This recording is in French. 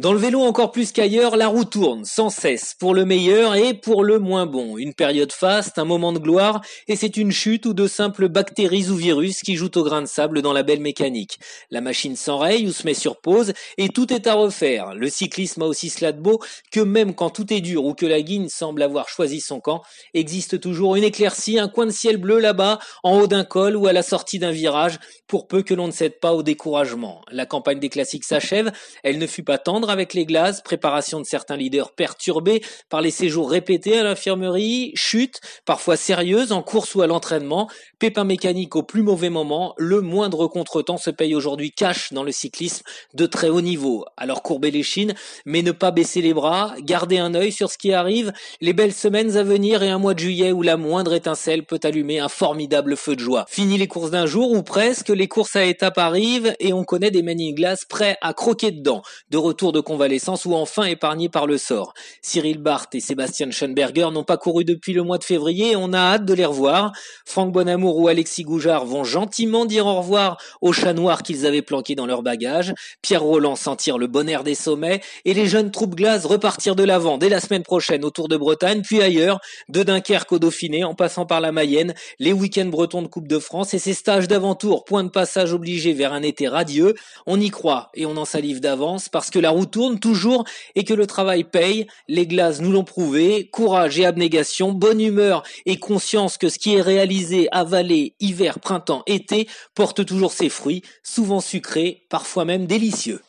Dans le vélo encore plus qu'ailleurs, la roue tourne sans cesse, pour le meilleur et pour le moins bon. Une période faste, un moment de gloire, et c'est une chute ou de simples bactéries ou virus qui jouent au grain de sable dans la belle mécanique. La machine s'enraye ou se met sur pause, et tout est à refaire. Le cyclisme a aussi cela de beau que même quand tout est dur ou que la guigne semble avoir choisi son camp, existe toujours une éclaircie, un coin de ciel bleu là-bas, en haut d'un col ou à la sortie d'un virage, pour peu que l'on ne cède pas au découragement. La campagne des classiques s'achève, elle ne fut pas tendre avec les glaces, préparation de certains leaders perturbés par les séjours répétés à l'infirmerie, chute, parfois sérieuse en course ou à l'entraînement, pépin mécanique au plus mauvais moment, le moindre contretemps se paye aujourd'hui cash dans le cyclisme de très haut niveau. Alors courber les chines, mais ne pas baisser les bras, garder un œil sur ce qui arrive, les belles semaines à venir et un mois de juillet où la moindre étincelle peut allumer un formidable feu de joie. Fini les courses d'un jour ou presque, les courses à étapes arrivent et on connaît des manning glace prêts à croquer dedans. De retour de convalescence ou enfin épargnés par le sort. Cyril Barth et Sébastien Schoenberger n'ont pas couru depuis le mois de février et on a hâte de les revoir. Franck Bonamour ou Alexis Goujard vont gentiment dire au revoir aux chats noirs qu'ils avaient planqués dans leur bagage. Pierre Roland sentir le bon air des sommets et les jeunes troupes glaces repartir de l'avant dès la semaine prochaine au Tour de Bretagne, puis ailleurs, de Dunkerque au Dauphiné en passant par la Mayenne, les week-ends bretons de Coupe de France et ces stages d'avant-tour, point de passage obligé vers un été radieux. On y croit et on en salive d'avance parce que la route tourne toujours et que le travail paye. Les glaces nous l'ont prouvé. Courage et abnégation, bonne humeur et conscience que ce qui est réalisé, avalé, hiver, printemps, été, porte toujours ses fruits, souvent sucrés, parfois même délicieux.